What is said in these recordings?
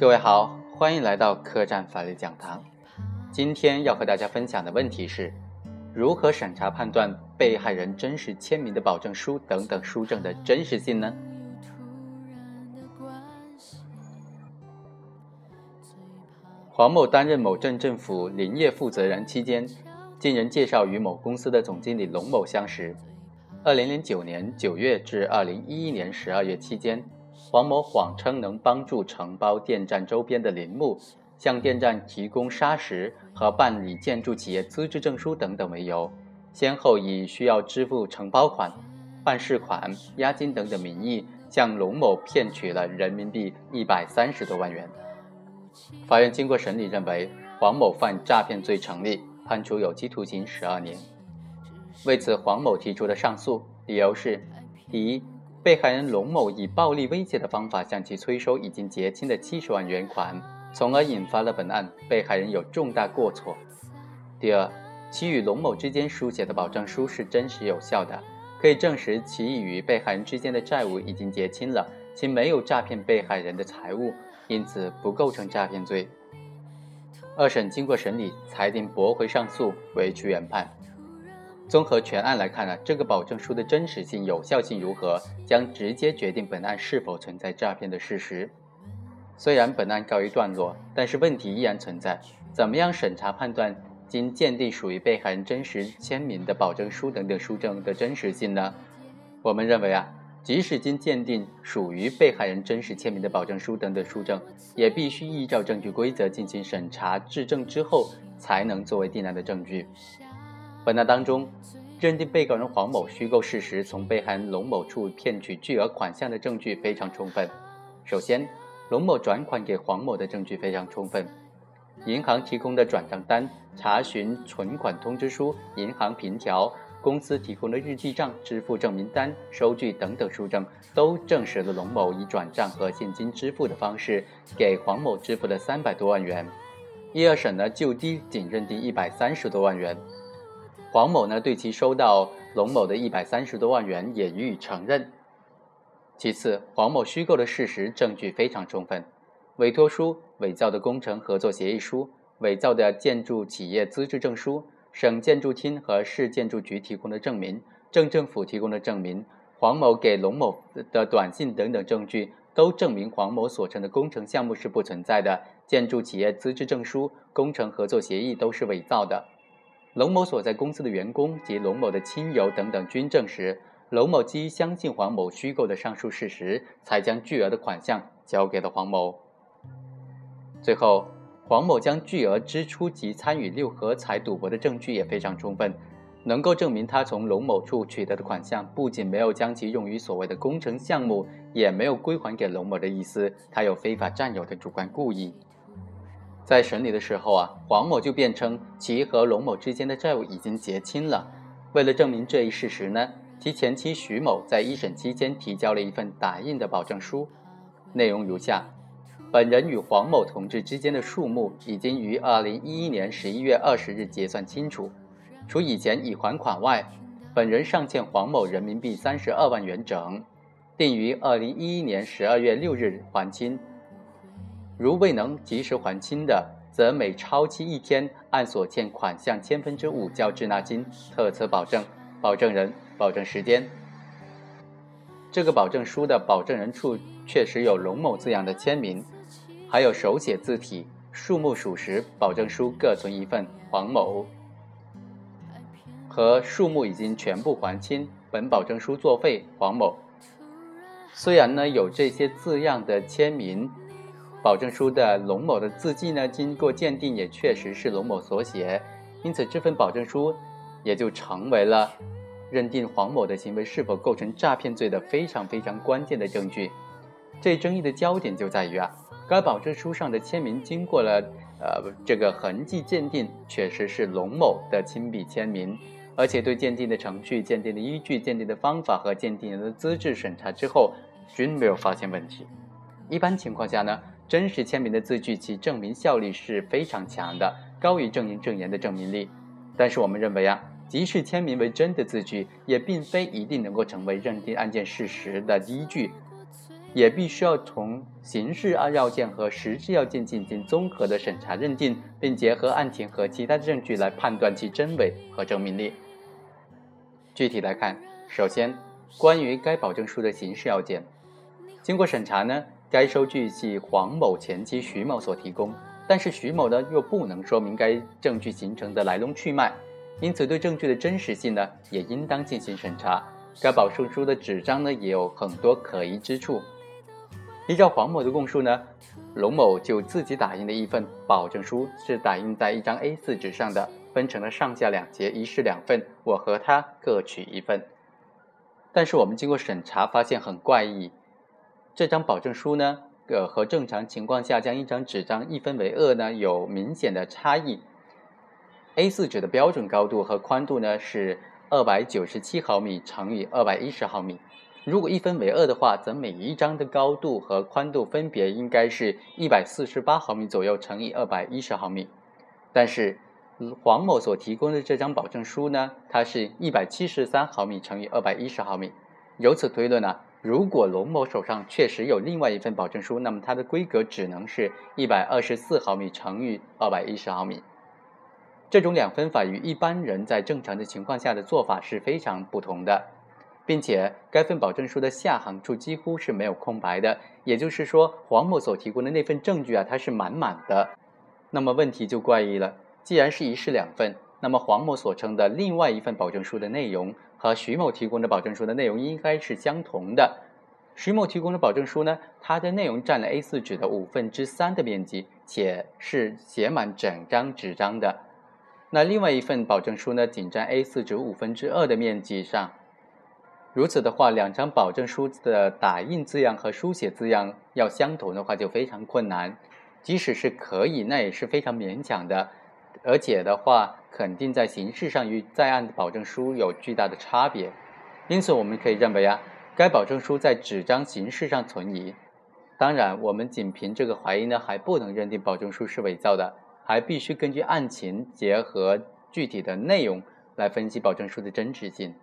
各位好，欢迎来到客栈法律讲堂。今天要和大家分享的问题是：如何审查判断被害人真实签名的保证书等等书证的真实性呢？黄某担任某镇政府林业负责人期间，经人介绍与某公司的总经理龙某相识。二零零九年九月至二零一一年十二月期间。黄某谎称能帮助承包电站周边的林木，向电站提供砂石和办理建筑企业资质证书等等为由，先后以需要支付承包款、办事款、押金等等名义，向龙某骗取了人民币一百三十多万元。法院经过审理认为，黄某犯诈骗罪成立，判处有期徒刑十二年。为此，黄某提出的上诉，理由是：第一。被害人龙某以暴力威胁的方法向其催收已经结清的七十万元款，从而引发了本案。被害人有重大过错。第二，其与龙某之间书写的保证书是真实有效的，可以证实其与被害人之间的债务已经结清了，其没有诈骗被害人的财物，因此不构成诈骗罪。二审经过审理，裁定驳回上诉，维持原判。综合全案来看呢，这个保证书的真实性、有效性如何，将直接决定本案是否存在诈骗的事实。虽然本案告一段落，但是问题依然存在。怎么样审查判断经鉴定属于被害人真实签名的保证书等等书证的真实性呢？我们认为啊，即使经鉴定属于被害人真实签名的保证书等等书证，也必须依照证据规则进行审查质证之后，才能作为定案的证据。本案当中，认定被告人黄某虚构事实，从被害人龙某处骗取巨额款项的证据非常充分。首先，龙某转款给黄某的证据非常充分，银行提供的转账单、查询存款通知书、银行凭条、公司提供的日记账、支付证明单、收据等等书证，都证实了龙某以转账和现金支付的方式给黄某支付了三百多万元。一二审呢，就低仅认定一百三十多万元。黄某呢，对其收到龙某的一百三十多万元也予以承认。其次，黄某虚构的事实证据非常充分，委托书、伪造的工程合作协议书、伪造的建筑企业资质证书、省建筑厅和市建筑局提供的证明、镇政府提供的证明、黄某给龙某的短信等等证据，都证明黄某所称的工程项目是不存在的，建筑企业资质证书、工程合作协议都是伪造的。龙某所在公司的员工及龙某的亲友等等均证实，龙某基于相信黄某虚构的上述事实，才将巨额的款项交给了黄某。最后，黄某将巨额支出及参与六合彩赌博的证据也非常充分，能够证明他从龙某处取得的款项不仅没有将其用于所谓的工程项目，也没有归还给龙某的意思，他有非法占有的主观故意。在审理的时候啊，黄某就辩称其和龙某之间的债务已经结清了。为了证明这一事实呢，其前妻徐某在一审期间提交了一份打印的保证书，内容如下：本人与黄某同志之间的数目已经于二零一一年十一月二十日结算清楚，除以前已还款外，本人尚欠黄某人民币三十二万元整，定于二零一一年十二月六日还清。如未能及时还清的，则每超期一天，按所欠款项千分之五交滞纳金，特此保证。保证人、保证时间。这个保证书的保证人处确实有龙某字样的签名，还有手写字体，数目属实。保证书各存一份，黄某和数目已经全部还清，本保证书作废，黄某。虽然呢有这些字样的签名。保证书的龙某的字迹呢，经过鉴定也确实是龙某所写，因此这份保证书也就成为了认定黄某的行为是否构成诈骗罪的非常非常关键的证据。这争议的焦点就在于啊，该保证书上的签名经过了呃这个痕迹鉴定，确实是龙某的亲笔签名，而且对鉴定的程序、鉴定的依据、鉴定的方法和鉴定人的资质审查之后，均没有发现问题。一般情况下呢。真实签名的字据，其证明效力是非常强的，高于证人证言的证明力。但是我们认为啊，即使签名为真的字据，也并非一定能够成为认定案件事实的依据。也必须要从刑事要件和实质要件进行综合的审查认定，并结合案情和其他证据来判断其真伪和证明力。具体来看，首先，关于该保证书的形式要件，经过审查呢，该收据系黄某前妻徐某所提供，但是徐某呢又不能说明该证据形成的来龙去脉，因此对证据的真实性呢也应当进行审查。该保证书的纸张呢也有很多可疑之处。依照黄某的供述呢，龙某就自己打印的一份保证书是打印在一张 A4 纸上的，分成了上下两节，一式两份，我和他各取一份。但是我们经过审查发现很怪异，这张保证书呢，呃，和正常情况下将一张纸张一分为二呢有明显的差异。A4 纸的标准高度和宽度呢是二百九十七毫米乘以二百一十毫米。如果一分为二的话，则每一张的高度和宽度分别应该是一百四十八毫米左右乘以二百一十毫米。但是黄某所提供的这张保证书呢，它是一百七十三毫米乘以二百一十毫米。由此推论呢，如果龙某手上确实有另外一份保证书，那么它的规格只能是一百二十四毫米乘以二百一十毫米。这种两分法与一般人在正常的情况下的做法是非常不同的。并且该份保证书的下行处几乎是没有空白的，也就是说，黄某所提供的那份证据啊，它是满满的。那么问题就怪异了，既然是一式两份，那么黄某所称的另外一份保证书的内容和徐某提供的保证书的内容应该是相同的。徐某提供的保证书呢，它的内容占了 A4 纸的五分之三的面积，且是写满整张纸张的。那另外一份保证书呢，仅占 A4 纸五分之二的面积上。如此的话，两张保证书的打印字样和书写字样要相同的话，就非常困难。即使是可以，那也是非常勉强的。而且的话，肯定在形式上与在案的保证书有巨大的差别。因此，我们可以认为啊，该保证书在纸张形式上存疑。当然，我们仅凭这个怀疑呢，还不能认定保证书是伪造的，还必须根据案情结合具体的内容来分析保证书的真实性。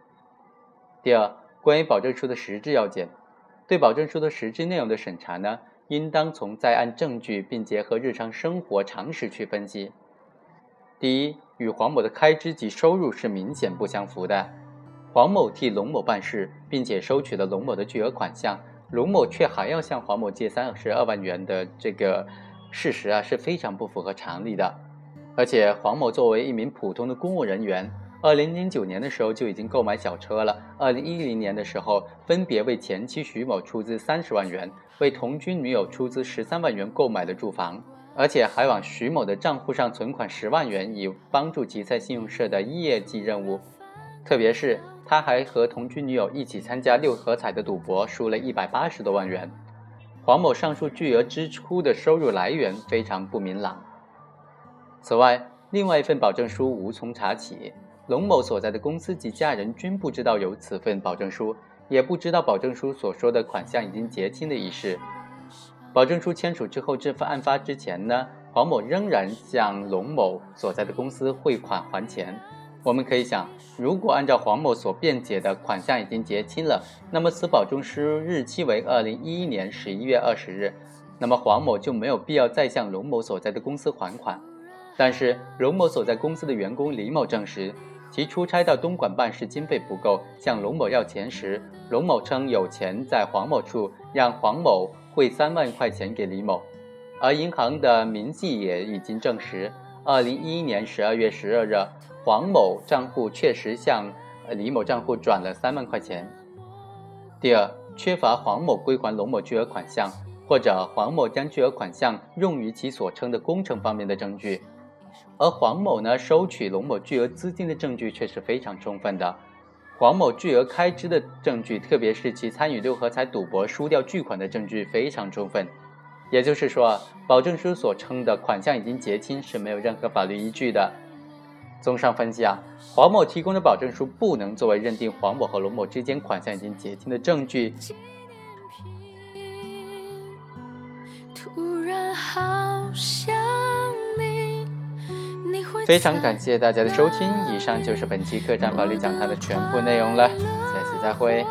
第二，关于保证书的实质要件，对保证书的实质内容的审查呢，应当从在案证据，并结合日常生活常识去分析。第一，与黄某的开支及收入是明显不相符的。黄某替龙某办事，并且收取了龙某的巨额款项，龙某却还要向黄某借三十二万元的这个事实啊，是非常不符合常理的。而且，黄某作为一名普通的公务人员。二零零九年的时候就已经购买小车了。二零一零年的时候，分别为前妻徐某出资三十万元，为同居女友出资十三万元购买了住房，而且还往徐某的账户上存款十万元，以帮助其在信用社的业绩任务。特别是他还和同居女友一起参加六合彩的赌博，输了一百八十多万元。黄某上述巨额支出的收入来源非常不明朗。此外，另外一份保证书无从查起。龙某所在的公司及家人均不知道有此份保证书，也不知道保证书所说的款项已经结清的一事。保证书签署之后，这份案发之前呢，黄某仍然向龙某所在的公司汇款还钱。我们可以想，如果按照黄某所辩解的款项已经结清了，那么此保证书日期为二零一一年十一月二十日，那么黄某就没有必要再向龙某所在的公司还款。但是龙某所在公司的员工李某证实。其出差到东莞办事经费不够，向龙某要钱时，龙某称有钱在黄某处，让黄某汇三万块钱给李某。而银行的明细也已经证实，二零一一年十二月十二日，黄某账户确实向李某账户转了三万块钱。第二，缺乏黄某归还龙某巨额款项，或者黄某将巨额款项用于其所称的工程方面的证据。而黄某呢，收取龙某巨额资金的证据却是非常充分的。黄某巨额开支的证据，特别是其参与六合彩赌博输掉巨款的证据非常充分。也就是说，保证书所称的款项已经结清是没有任何法律依据的。综上分析啊，黄某提供的保证书不能作为认定黄某和龙某之间款项已经结清的证据。突然好非常感谢大家的收听，以上就是本期客栈保利讲堂的全部内容了，下期再会。